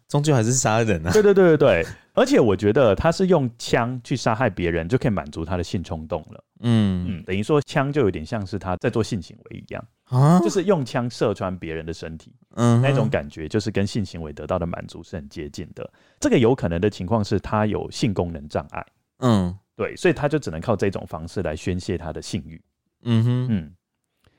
终究还是杀人啊！对对对对对，而且我觉得他是用枪去杀害别人，就可以满足他的性冲动了。嗯嗯，等于说枪就有点像是他在做性行为一样啊，就是用枪射穿别人的身体，嗯，那种感觉就是跟性行为得到的满足是很接近的。这个有可能的情况是他有性功能障碍，嗯。对，所以他就只能靠这种方式来宣泄他的性欲。嗯哼，嗯。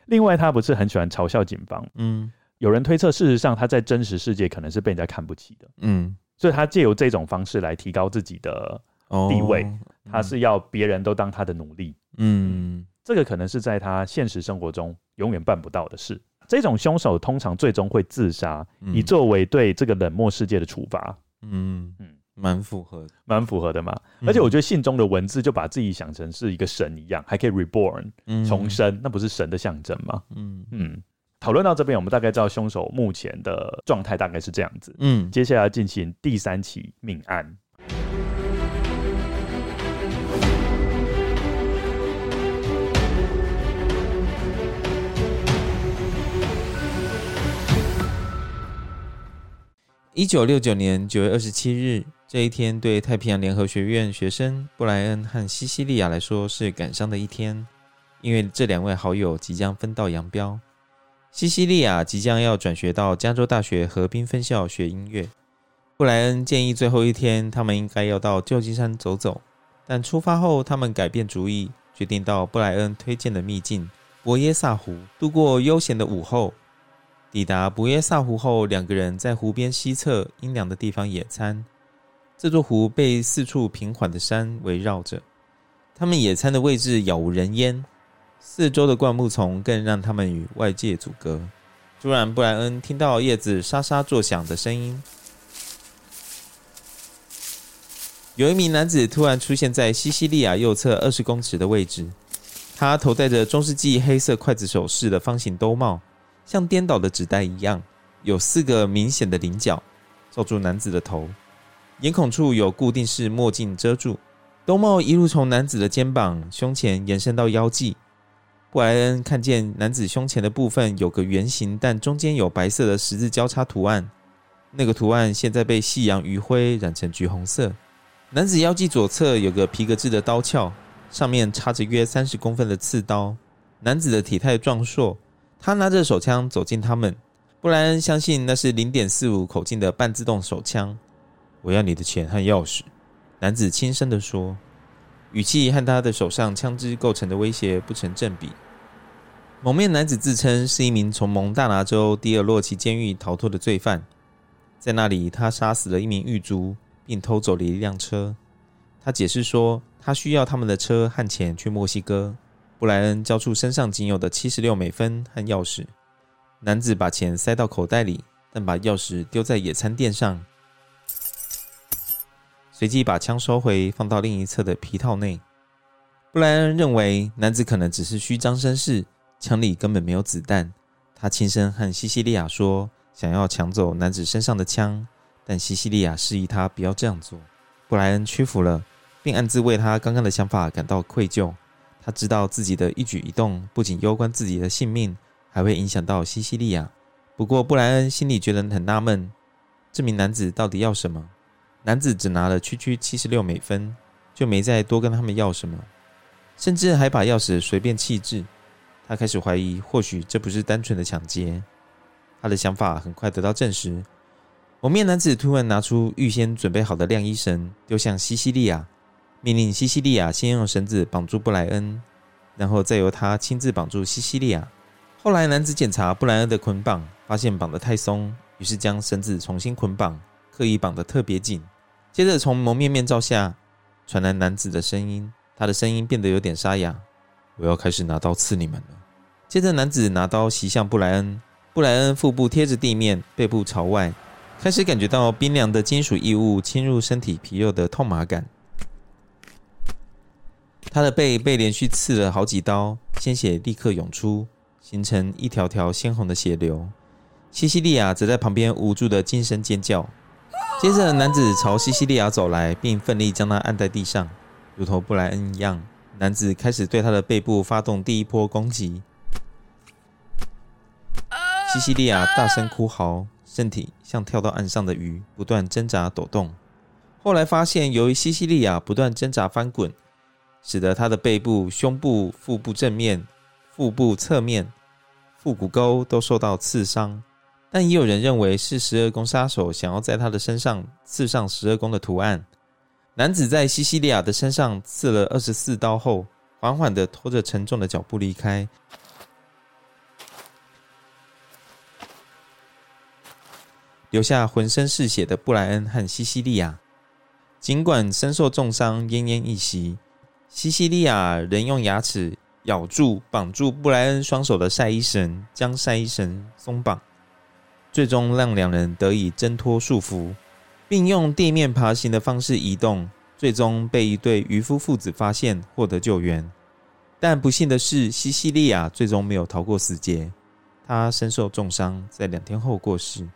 另外，他不是很喜欢嘲笑警方。嗯，有人推测，事实上他在真实世界可能是被人家看不起的。嗯，所以他借由这种方式来提高自己的地位。哦，他是要别人都当他的奴隶。嗯，这个可能是在他现实生活中永远办不到的事。这种凶手通常最终会自杀，以作为对这个冷漠世界的处罚。嗯嗯。蛮符合，蛮符合的嘛。而且我觉得信中的文字就把自己想成是一个神一样，还可以 reborn 重生，那不是神的象征吗？嗯嗯。讨论到这边，我们大概知道凶手目前的状态大概是这样子。嗯，接下来进行第三起命案。一九六九年九月二十七日。这一天对太平洋联合学院学生布莱恩和西西利亚来说是感伤的一天，因为这两位好友即将分道扬镳。西西利亚即将要转学到加州大学河滨分校学音乐，布莱恩建议最后一天他们应该要到旧金山走走，但出发后他们改变主意，决定到布莱恩推荐的秘境博耶萨湖度过悠闲的午后。抵达博耶萨湖后，两个人在湖边西侧阴凉的地方野餐。这座湖被四处平缓的山围绕着，他们野餐的位置杳无人烟，四周的灌木丛更让他们与外界阻隔。突然，布莱恩听到叶子沙沙作响的声音，有一名男子突然出现在西西利亚右侧二十公尺的位置，他头戴着中世纪黑色筷子手式的方形兜帽，像颠倒的纸袋一样，有四个明显的棱角罩住男子的头。眼孔处有固定式墨镜遮住，兜帽一路从男子的肩膀、胸前延伸到腰际。布莱恩看见男子胸前的部分有个圆形，但中间有白色的十字交叉图案。那个图案现在被夕阳余晖染成橘红色。男子腰际左侧有个皮革制的刀鞘，上面插着约三十公分的刺刀。男子的体态壮硕，他拿着手枪走近他们。布莱恩相信那是零点四五口径的半自动手枪。我要你的钱和钥匙，男子轻声地说，语气和他的手上枪支构成的威胁不成正比。蒙面男子自称是一名从蒙大拿州迪尔洛奇监狱逃脱的罪犯，在那里他杀死了一名狱卒，并偷走了一辆车。他解释说，他需要他们的车和钱去墨西哥。布莱恩交出身上仅有的七十六美分和钥匙，男子把钱塞到口袋里，但把钥匙丢在野餐垫上。随即把枪收回，放到另一侧的皮套内。布莱恩认为男子可能只是虚张声势，枪里根本没有子弹。他轻声和西西利亚说，想要抢走男子身上的枪，但西西利亚示意他不要这样做。布莱恩屈服了，并暗自为他刚刚的想法感到愧疚。他知道自己的一举一动不仅攸关自己的性命，还会影响到西西利亚。不过，布莱恩心里觉得很纳闷：这名男子到底要什么？男子只拿了区区七十六美分，就没再多跟他们要什么，甚至还把钥匙随便弃置。他开始怀疑，或许这不是单纯的抢劫。他的想法很快得到证实。蒙面男子突然拿出预先准备好的晾衣绳，丢向西西利亚，命令西西利亚先用绳子绑住布莱恩，然后再由他亲自绑住西西利亚。后来，男子检查布莱恩的捆绑，发现绑得太松，于是将绳子重新捆绑，刻意绑得特别紧。接着，从蒙面面罩下传来男子的声音，他的声音变得有点沙哑：“我要开始拿刀刺你们了。”接着，男子拿刀袭向布莱恩，布莱恩腹部贴着地面，背部朝外，开始感觉到冰凉的金属异物侵入身体皮肉的痛麻感。他的背被连续刺了好几刀，鲜血立刻涌出，形成一条条鲜红的血流。西西利亚则在旁边无助的惊声尖叫。接着，男子朝西西利亚走来，并奋力将她按在地上，如同布莱恩一样。男子开始对她的背部发动第一波攻击。西西利亚大声哭嚎，身体像跳到岸上的鱼，不断挣扎抖动。后来发现，由于西西利亚不断挣扎翻滚，使得她的背部、胸部、腹部正面、腹部侧面、腹股沟都受到刺伤。但也有人认为是十二宫杀手想要在他的身上刺上十二宫的图案。男子在西西利亚的身上刺了二十四刀后，缓缓地拖着沉重的脚步离开。留下浑身是血的布莱恩和西西利亚，尽管身受重伤、奄奄一息，西西利亚仍用牙齿咬住绑住布莱恩双手的晒衣绳，将晒衣绳松绑，最终让两人得以挣脱束缚，并用地面爬行的方式移动，最终被一对渔夫父子发现，获得救援。但不幸的是，西西利亚最终没有逃过死劫，他身受重伤，在两天后过世。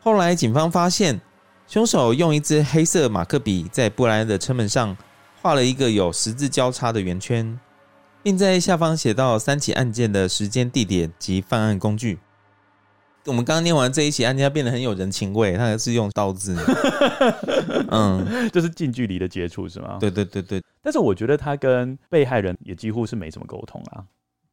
后来，警方发现凶手用一支黑色马克笔在布莱恩的车门上画了一个有十字交叉的圆圈，并在下方写到三起案件的时间、地点及犯案工具。我们刚刚念完这一起案件，它变得很有人情味。他还是用刀子，嗯，就是近距离的接触，是吗？对对对对。但是我觉得他跟被害人也几乎是没什么沟通啊，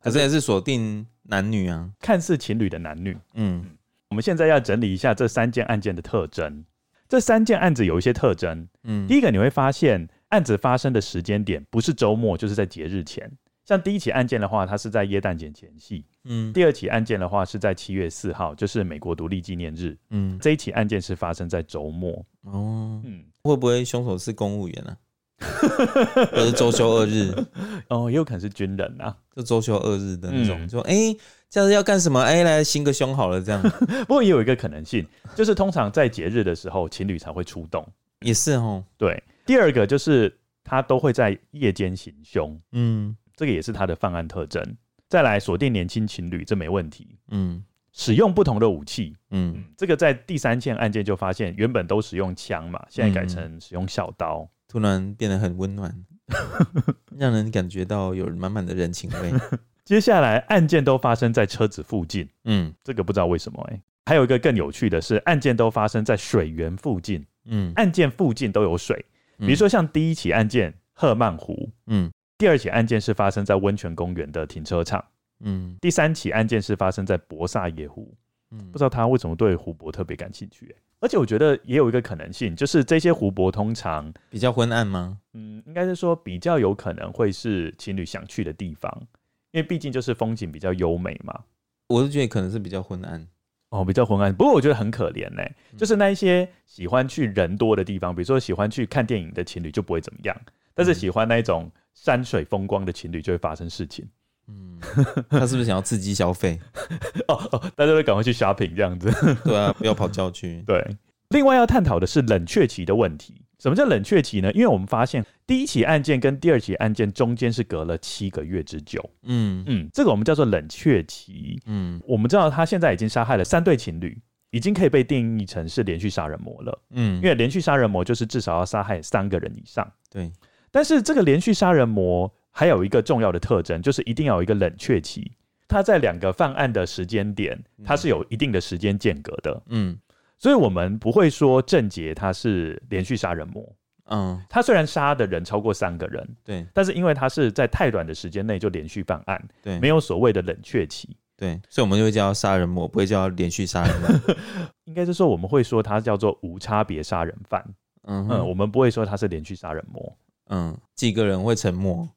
可是也是锁定男女啊，看似情侣的男女，嗯。我们现在要整理一下这三件案件的特征。这三件案子有一些特征，嗯，第一个你会发现案子发生的时间点不是周末，就是在节日前。像第一起案件的话，它是在耶诞节前夕，嗯。第二起案件的话是在七月四号，就是美国独立纪念日，嗯。这一起案件是发生在周末，哦，嗯，会不会凶手是公务员呢、啊？或者周休二日？哦，也有可能是军人啊，就周休二日的那种，嗯、说哎。欸假日要干什么？哎、欸，来行个凶好了，这样。不过也有一个可能性，就是通常在节日的时候，情侣才会出动。也是哦。对，第二个就是他都会在夜间行凶。嗯，这个也是他的犯案特征。再来锁定年轻情侣，这没问题。嗯，使用不同的武器。嗯，这个在第三件案件就发现，原本都使用枪嘛，现在改成使用小刀，嗯、突然变得很温暖，让人感觉到有满满的人情味。接下来案件都发生在车子附近，嗯，这个不知道为什么哎、欸。还有一个更有趣的是，案件都发生在水源附近，嗯，案件附近都有水，比如说像第一起案件赫曼湖，嗯，第二起案件是发生在温泉公园的停车场，嗯，第三起案件是发生在博萨野湖，嗯，不知道他为什么对湖泊特别感兴趣、欸，而且我觉得也有一个可能性，就是这些湖泊通常比较昏暗吗？嗯，应该是说比较有可能会是情侣想去的地方。因为毕竟就是风景比较优美嘛，我是觉得可能是比较昏暗。哦，比较昏暗。不过我觉得很可怜呢、欸，就是那一些喜欢去人多的地方，比如说喜欢去看电影的情侣就不会怎么样，但是喜欢那一种山水风光的情侣就会发生事情。嗯，他是不是想要刺激消费？哦哦，大家都赶快去 shopping 这样子。对啊，不要跑郊区。对，另外要探讨的是冷却期的问题。什么叫冷却期呢？因为我们发现第一起案件跟第二起案件中间是隔了七个月之久。嗯嗯，这个我们叫做冷却期。嗯，我们知道他现在已经杀害了三对情侣，已经可以被定义成是连续杀人魔了。嗯，因为连续杀人魔就是至少要杀害三个人以上。对，但是这个连续杀人魔还有一个重要的特征，就是一定要有一个冷却期。他在两个犯案的时间点，它是有一定的时间间隔的。嗯。所以，我们不会说郑捷他是连续杀人魔。嗯，他虽然杀的人超过三个人，对，但是因为他是在太短的时间内就连续犯案，对，没有所谓的冷却期，对，所以我们就会叫杀人魔，不会叫连续杀人魔。应该是说，我们会说他叫做无差别杀人犯。嗯嗯，我们不会说他是连续杀人魔。嗯，几个人会成魔？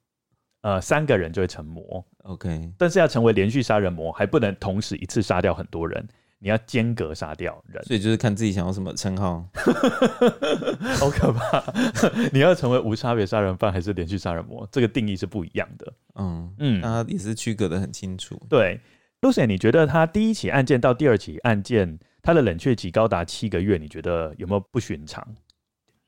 呃，三个人就会成魔。OK，但是要成为连续杀人魔，还不能同时一次杀掉很多人。你要间隔杀掉人，所以就是看自己想要什么称号，好可怕！你要成为无差别杀人犯还是连续杀人魔？这个定义是不一样的。嗯嗯，他也是区隔的很清楚。对，Lucien，你觉得他第一起案件到第二起案件，他的冷却期高达七个月，你觉得有没有不寻常？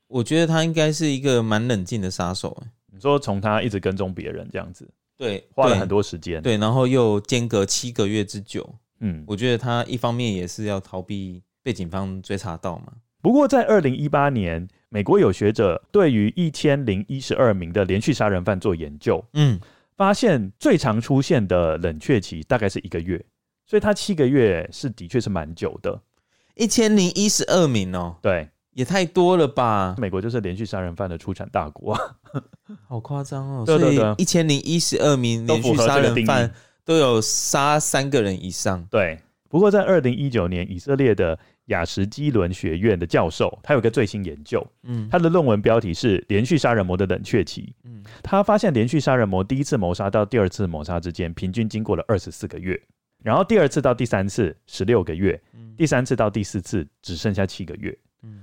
我觉得他应该是一个蛮冷静的杀手。你说从他一直跟踪别人这样子，对，花了很多时间，对，然后又间隔七个月之久。嗯，我觉得他一方面也是要逃避被警方追查到嘛，不过在二零一八年，美国有学者对于一千零一十二名的连续杀人犯做研究，嗯，发现最常出现的冷却期大概是一个月，所以他七个月是的确是蛮久的。一千零一十二名哦，对，也太多了吧？美国就是连续杀人犯的出产大国，好夸张哦。对对对，一千零一十二名连续杀人犯都有杀三个人以上。对，不过在二零一九年，以色列的雅什基伦学院的教授，他有个最新研究，嗯，他的论文标题是《连续杀人魔的冷却期》，嗯，他发现连续杀人魔第一次谋杀到第二次谋杀之间，平均经过了二十四个月。然后第二次到第三次十六个月，第三次到第四次只剩下七个月。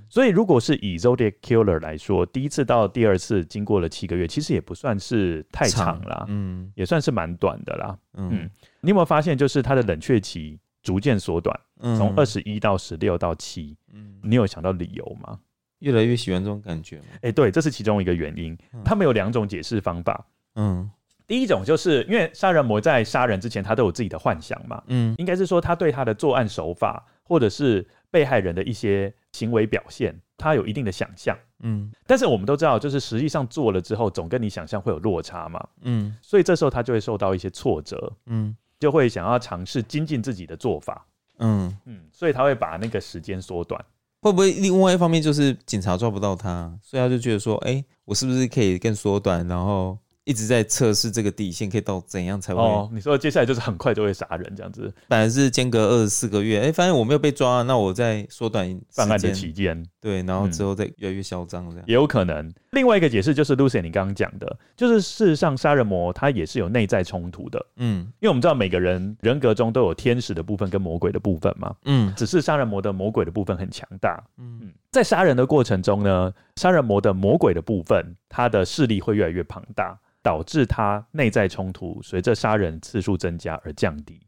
所以如果是以 Zodiac Killer 来说，第一次到第二次经过了七个月，其实也不算是太长啦，嗯，也算是蛮短的啦，嗯。你有没有发现，就是它的冷却期逐渐缩短，从二十一到十六到七，嗯，你有想到理由吗？越来越喜欢这种感觉吗？哎，对，这是其中一个原因。他们有两种解释方法，嗯。第一种就是因为杀人魔在杀人之前，他都有自己的幻想嘛，嗯，应该是说他对他的作案手法或者是被害人的一些行为表现，他有一定的想象，嗯，但是我们都知道，就是实际上做了之后，总跟你想象会有落差嘛，嗯，所以这时候他就会受到一些挫折，嗯，就会想要尝试精进自己的做法，嗯。嗯，所以他会把那个时间缩短，会不会另外一方面就是警察抓不到他，所以他就觉得说，哎、欸，我是不是可以更缩短，然后。一直在测试这个底线可以到怎样才会？哦，你说接下来就是很快就会杀人这样子，本来是间隔二十四个月，哎、欸，发现我没有被抓，那我再缩短办案的期间，对，然后之后再越来越嚣张这样、嗯，也有可能。另外一个解释就是 Lucy 你刚刚讲的，就是事实上杀人魔他也是有内在冲突的，嗯，因为我们知道每个人人格中都有天使的部分跟魔鬼的部分嘛，嗯，只是杀人魔的魔鬼的部分很强大，嗯，在杀人的过程中呢，杀人魔的魔鬼的部分，他的势力会越来越庞大。导致他内在冲突随着杀人次数增加而降低，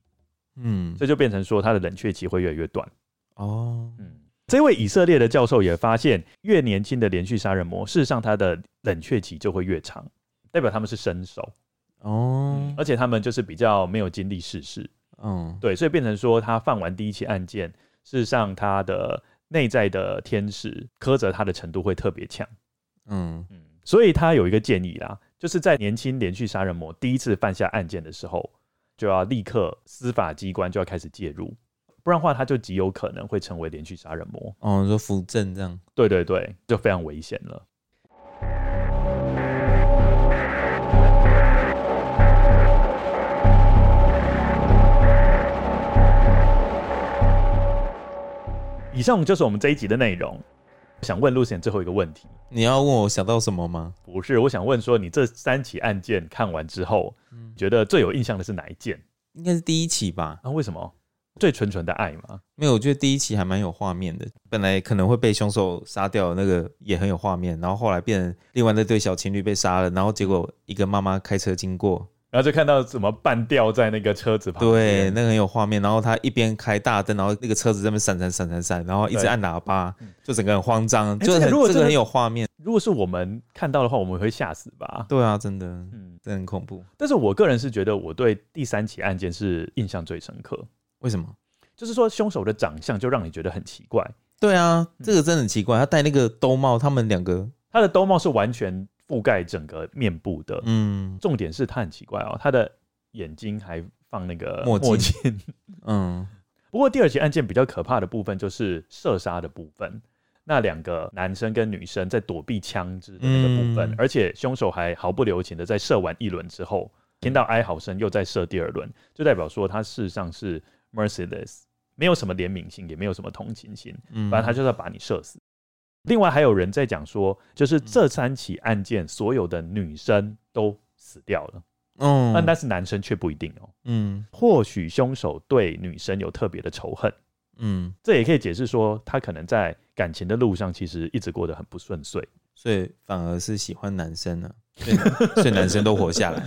嗯，这就变成说他的冷却期会越来越短。哦，嗯，这位以色列的教授也发现，越年轻的连续杀人魔，事实上他的冷却期就会越长，代表他们是新手。哦、嗯，而且他们就是比较没有经历世事。嗯，对，所以变成说他犯完第一起案件，事实上他的内在的天使苛责他的程度会特别强。嗯嗯，所以他有一个建议啦。就是在年轻连续杀人魔第一次犯下案件的时候，就要立刻司法机关就要开始介入，不然的话他就极有可能会成为连续杀人魔。哦，你说扶正这样？对对对，就非常危险了。以上就是我们这一集的内容。想问 Lucien 最后一个问题，你要问我想到什么吗？不是，我想问说，你这三起案件看完之后，嗯、觉得最有印象的是哪一件？应该是第一起吧？啊，为什么？最纯纯的爱吗？没有，我觉得第一期还蛮有画面的。本来可能会被凶手杀掉那个也很有画面，然后后来变成另外那对小情侣被杀了，然后结果一个妈妈开车经过。然后就看到怎么半吊在那个车子旁边，对，那个很有画面。然后他一边开大灯，然后那个车子在那闪闪闪闪闪，然后一直按喇叭，就整个很慌张，就很这个很有画面。如果是我们看到的话，我们会吓死吧？对啊，真的，嗯，真的很恐怖。但是我个人是觉得，我对第三起案件是印象最深刻。为什么？就是说凶手的长相就让你觉得很奇怪。对啊，这个真的很奇怪。他戴那个兜帽，他们两个，他的兜帽是完全。覆盖整个面部的，嗯，重点是他很奇怪哦，他的眼睛还放那个墨镜，嗯。不过第二起案件比较可怕的部分就是射杀的部分，那两个男生跟女生在躲避枪支的那个部分，而且凶手还毫不留情的在射完一轮之后，听到哀嚎声又再射第二轮，就代表说他事实上是 merciless，没有什么怜悯心，也没有什么同情心，反正他就是要把你射死。另外还有人在讲说，就是这三起案件所有的女生都死掉了，嗯，但但是男生却不一定哦，嗯，或许凶手对女生有特别的仇恨，嗯，这也可以解释说他可能在感情的路上其实一直过得很不顺遂，所以反而是喜欢男生呢，所以男生都活下来，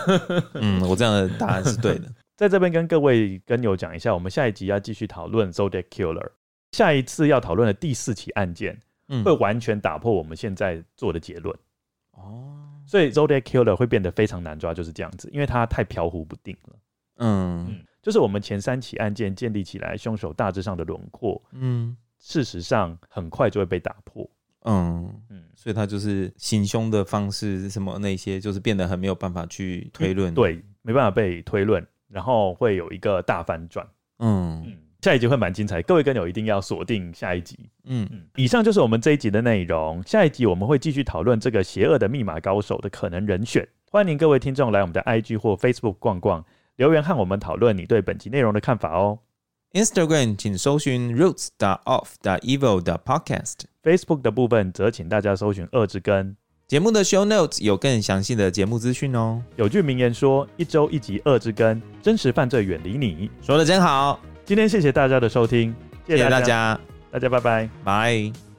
嗯，我这样的答案是对的。在这边跟各位跟友讲一下，我们下一集要继续讨论 Zodiac Killer，下一次要讨论的第四起案件。会完全打破我们现在做的结论。哦，所以 Zodiac Killer 会变得非常难抓，就是这样子，因为它太飘忽不定了。嗯，就是我们前三起案件建立起来凶手大致上的轮廓，嗯，事实上很快就会被打破。嗯。嗯，所以他就是行凶的方式什么那些，就是变得很没有办法去推论，对，没办法被推论，然后会有一个大反转。嗯嗯，下一集会蛮精彩，各位跟友一定要锁定下一集。嗯嗯，以上就是我们这一集的内容，下一集我们会继续讨论这个邪恶的密码高手的可能人选。欢迎各位听众来我们的 IG 或 Facebook 逛逛，留言和我们讨论你对本集内容的看法哦。Instagram 请搜寻 roots dot of dot evil dot podcast。Facebook 的部分则请大家搜寻二之根。节目的 Show Notes 有更详细的节目资讯哦。有句名言说：“一周一集恶之根，真实犯罪远离你。”说的真好。今天谢谢大家的收听，谢谢大家，大家拜拜，拜。